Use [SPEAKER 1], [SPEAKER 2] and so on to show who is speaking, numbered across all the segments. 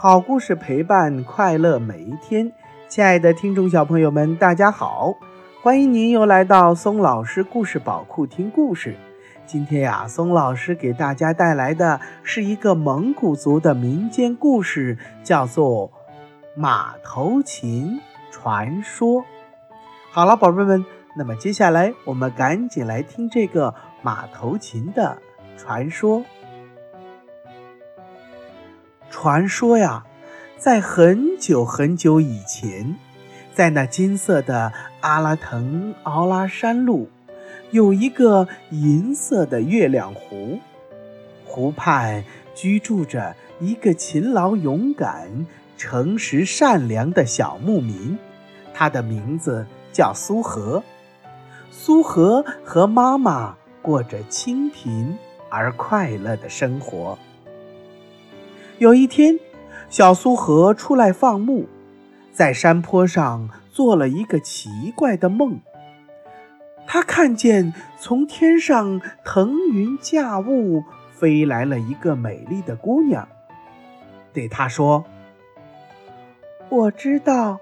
[SPEAKER 1] 好故事陪伴快乐每一天。亲爱的听众小朋友们，大家好，欢迎您又来到松老师故事宝库听故事。今天呀，松老师给大家带来的是一个蒙古族的民间故事，叫做《马头琴传说》。好了，宝贝们，那么接下来我们赶紧来听这个马头琴的传说。传说呀，在很久很久以前，在那金色的阿拉腾奥拉山路，有一个银色的月亮湖。湖畔居住着一个勤劳、勇敢、诚实、善良的小牧民，他的名字叫苏和。苏和和妈妈过着清贫而快乐的生活。有一天，小苏和出来放牧，在山坡上做了一个奇怪的梦。他看见从天上腾云驾雾飞来了一个美丽的姑娘，对他说：“我知道，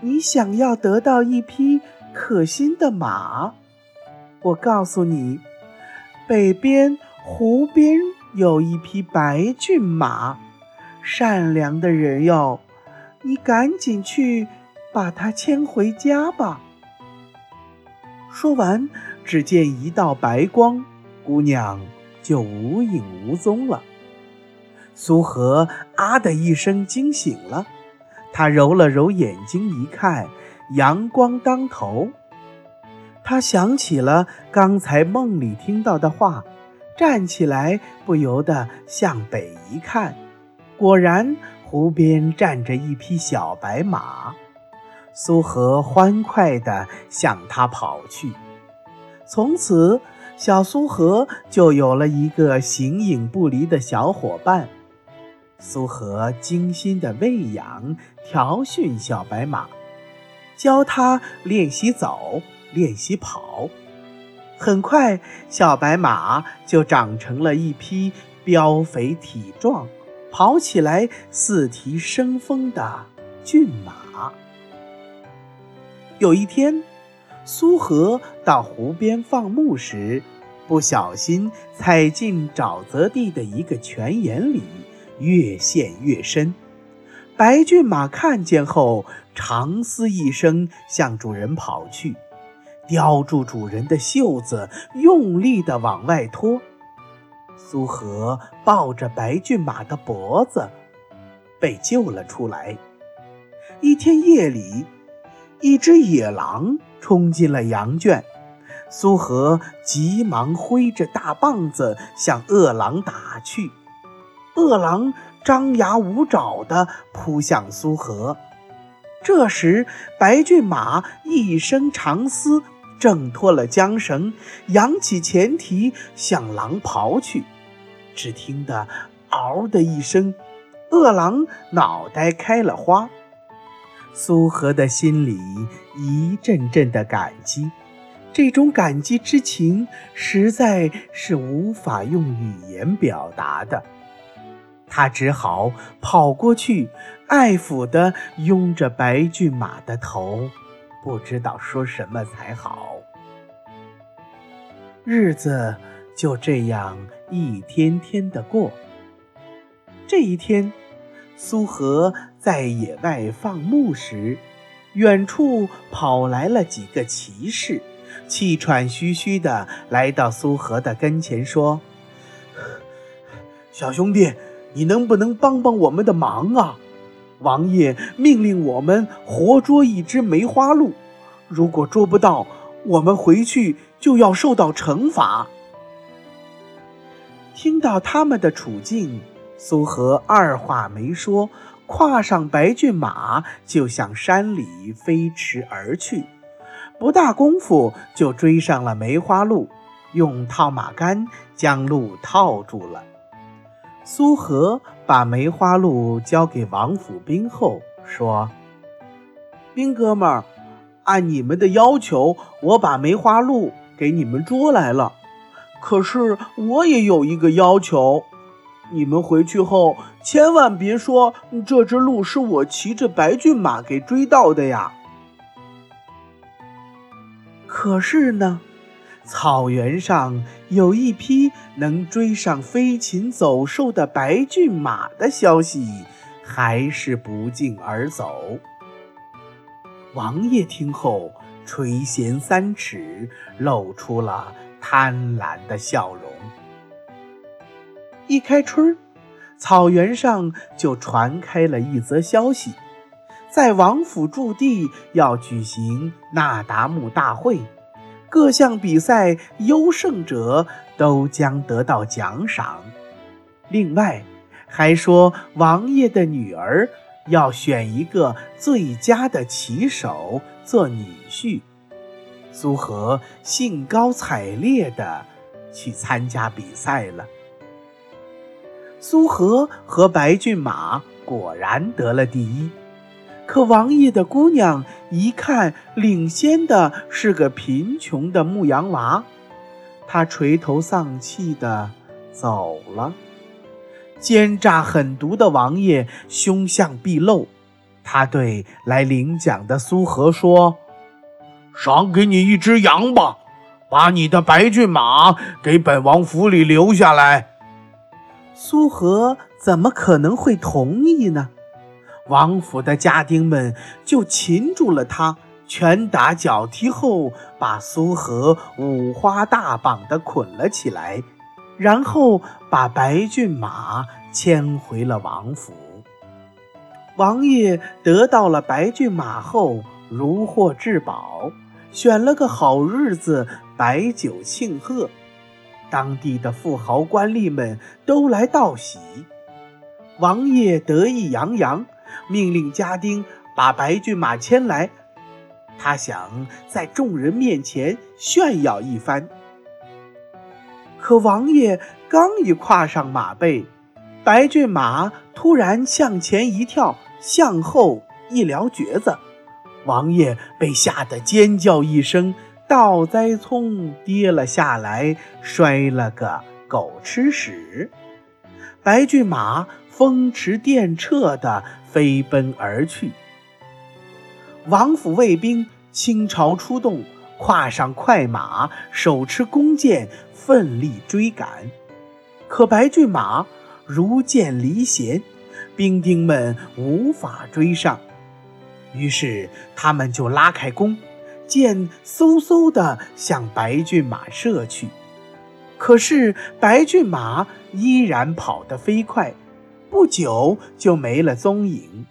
[SPEAKER 1] 你想要得到一匹可心的马。我告诉你，北边湖边有一匹白骏马。”善良的人哟，你赶紧去把它牵回家吧。说完，只见一道白光，姑娘就无影无踪了。苏和啊的一声惊醒了，他揉了揉眼睛，一看阳光当头，他想起了刚才梦里听到的话，站起来，不由得向北一看。果然，湖边站着一匹小白马，苏和欢快地向它跑去。从此，小苏和就有了一个形影不离的小伙伴。苏和精心地喂养、调训小白马，教它练习走、练习跑。很快，小白马就长成了一匹膘肥体壮。跑起来似蹄生风的骏马。有一天，苏和到湖边放牧时，不小心踩进沼泽地的一个泉眼里，越陷越深。白骏马看见后，长嘶一声，向主人跑去，叼住主人的袖子，用力地往外拖。苏和抱着白骏马的脖子，被救了出来。一天夜里，一只野狼冲进了羊圈，苏和急忙挥着大棒子向恶狼打去。恶狼张牙舞爪地扑向苏和，这时白骏马一声长嘶。挣脱了缰绳，扬起前蹄向狼刨去。只听得“嗷”的一声，恶狼脑袋开了花。苏和的心里一阵阵的感激，这种感激之情实在是无法用语言表达的。他只好跑过去，爱抚地拥着白骏马的头。不知道说什么才好，日子就这样一天天的过。这一天，苏和在野外放牧时，远处跑来了几个骑士，气喘吁吁的来到苏和的跟前，说：“小兄弟，你能不能帮帮我们的忙啊？”王爷命令我们活捉一只梅花鹿，如果捉不到，我们回去就要受到惩罚。听到他们的处境，苏和二话没说，跨上白骏马就向山里飞驰而去。不大功夫，就追上了梅花鹿，用套马杆将鹿套住了。苏和把梅花鹿交给王府兵后，说：“兵哥们儿，按你们的要求，我把梅花鹿给你们捉来了。可是我也有一个要求，你们回去后千万别说这只鹿是我骑着白骏马给追到的呀。”可是呢，草原上有一匹能追上飞禽走兽的白骏马的消息，还是不胫而走。王爷听后垂涎三尺，露出了贪婪的笑容。一开春，草原上就传开了一则消息，在王府驻地要举行那达慕大会，各项比赛优胜者都将得到奖赏。另外，还说王爷的女儿要选一个最佳的骑手做女婿。苏和兴高采烈地去参加比赛了。苏和和白骏马果然得了第一，可王爷的姑娘一看领先的是个贫穷的牧羊娃，她垂头丧气的走了。奸诈狠毒的王爷凶相毕露，他对来领奖的苏和说：“赏给你一只羊吧，把你的白骏马给本王府里留下来。”苏和怎么可能会同意呢？王府的家丁们就擒住了他，拳打脚踢后，把苏和五花大绑的捆了起来，然后把白骏马牵回了王府。王爷得到了白骏马后，如获至宝，选了个好日子摆酒庆贺。当地的富豪官吏们都来道喜，王爷得意洋洋，命令家丁把白骏马牵来。他想在众人面前炫耀一番。可王爷刚一跨上马背，白骏马突然向前一跳，向后一撩蹶子，王爷被吓得尖叫一声。倒栽葱跌了下来，摔了个狗吃屎。白骏马风驰电掣地飞奔而去。王府卫兵倾巢出动，跨上快马，手持弓箭，奋力追赶。可白骏马如箭离弦，兵丁们无法追上，于是他们就拉开弓。箭嗖嗖地向白骏马射去，可是白骏马依然跑得飞快，不久就没了踪影。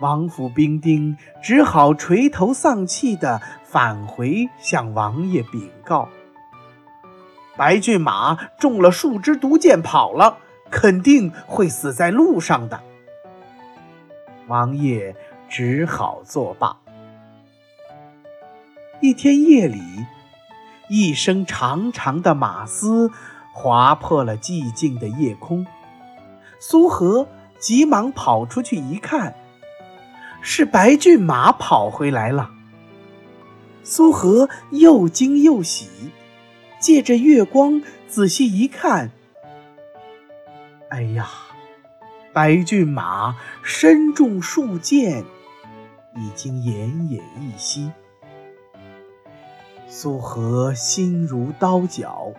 [SPEAKER 1] 王府兵丁只好垂头丧气地返回向王爷禀告：“白骏马中了数支毒箭跑了，肯定会死在路上的。”王爷只好作罢。一天夜里，一声长长的马嘶划破了寂静的夜空。苏和急忙跑出去一看，是白骏马跑回来了。苏和又惊又喜，借着月光仔细一看，哎呀，白骏马身中数箭，已经奄奄一息。苏和心如刀绞，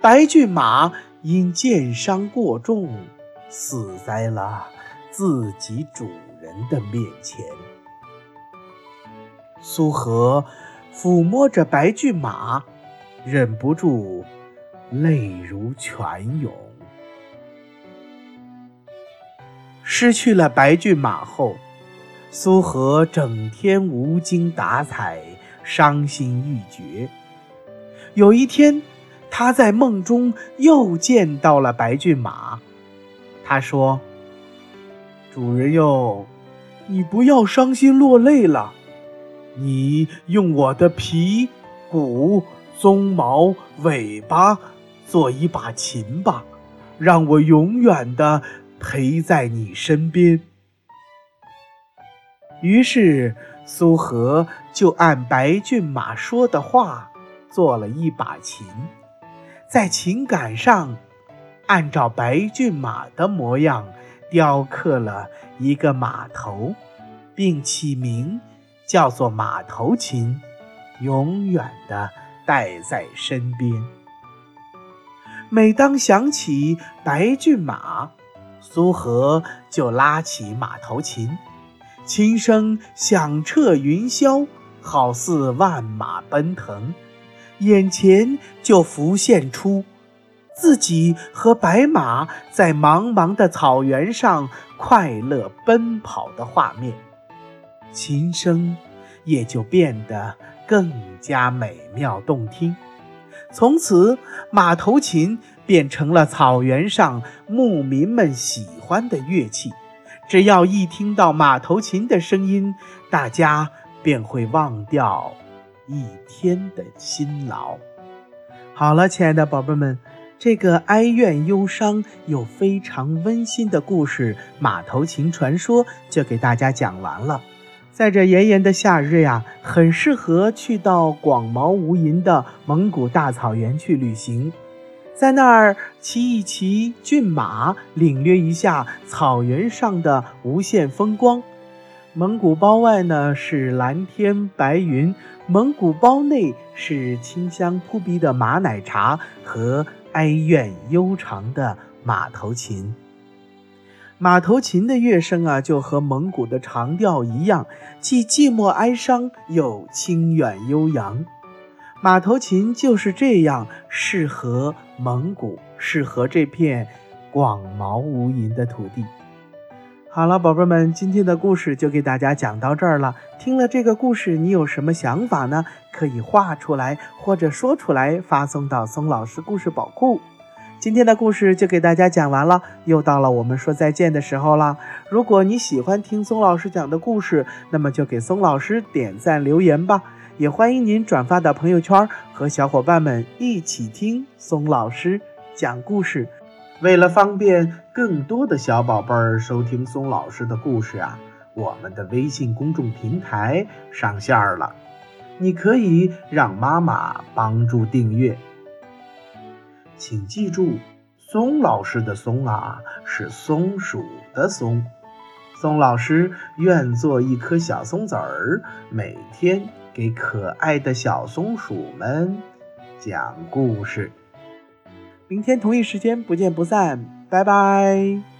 [SPEAKER 1] 白骏马因箭伤过重，死在了自己主人的面前。苏和抚摸着白骏马，忍不住泪如泉涌。失去了白骏马后，苏和整天无精打采。伤心欲绝。有一天，他在梦中又见到了白骏马。他说：“主人哟，你不要伤心落泪了。你用我的皮、骨、鬃毛、尾巴做一把琴吧，让我永远的陪在你身边。”于是。苏和就按白骏马说的话，做了一把琴，在琴杆上按照白骏马的模样雕刻了一个马头，并起名叫做马头琴，永远的带在身边。每当想起白骏马，苏和就拉起马头琴，琴声响彻云霄，好似万马奔腾，眼前就浮现出。自己和白马在茫茫的草原上快乐奔跑的画面，琴声也就变得更加美妙动听。从此，马头琴变成了草原上牧民们喜欢的乐器。只要一听到马头琴的声音，大家便会忘掉一天的辛劳。好了，亲爱的宝贝们。这个哀怨忧伤又非常温馨的故事《马头琴传说》就给大家讲完了。在这炎炎的夏日呀，很适合去到广袤无垠的蒙古大草原去旅行，在那儿骑一骑骏马，领略一下草原上的无限风光。蒙古包外呢是蓝天白云，蒙古包内是清香扑鼻的马奶茶和。哀怨悠长的马头琴，马头琴的乐声啊，就和蒙古的长调一样，既寂寞哀伤，又清远悠扬。马头琴就是这样适合蒙古，适合这片广袤无垠的土地。好了，宝贝们，今天的故事就给大家讲到这儿了。听了这个故事，你有什么想法呢？可以画出来或者说出来，发送到松老师故事宝库。今天的故事就给大家讲完了，又到了我们说再见的时候了。如果你喜欢听松老师讲的故事，那么就给松老师点赞留言吧。也欢迎您转发到朋友圈，和小伙伴们一起听松老师讲故事。为了方便更多的小宝贝儿收听松老师的故事啊，我们的微信公众平台上线了，你可以让妈妈帮助订阅。请记住，松老师的“松”啊是松鼠的“松”。松老师愿做一颗小松子儿，每天给可爱的小松鼠们讲故事。明天同一时间不见不散，拜拜。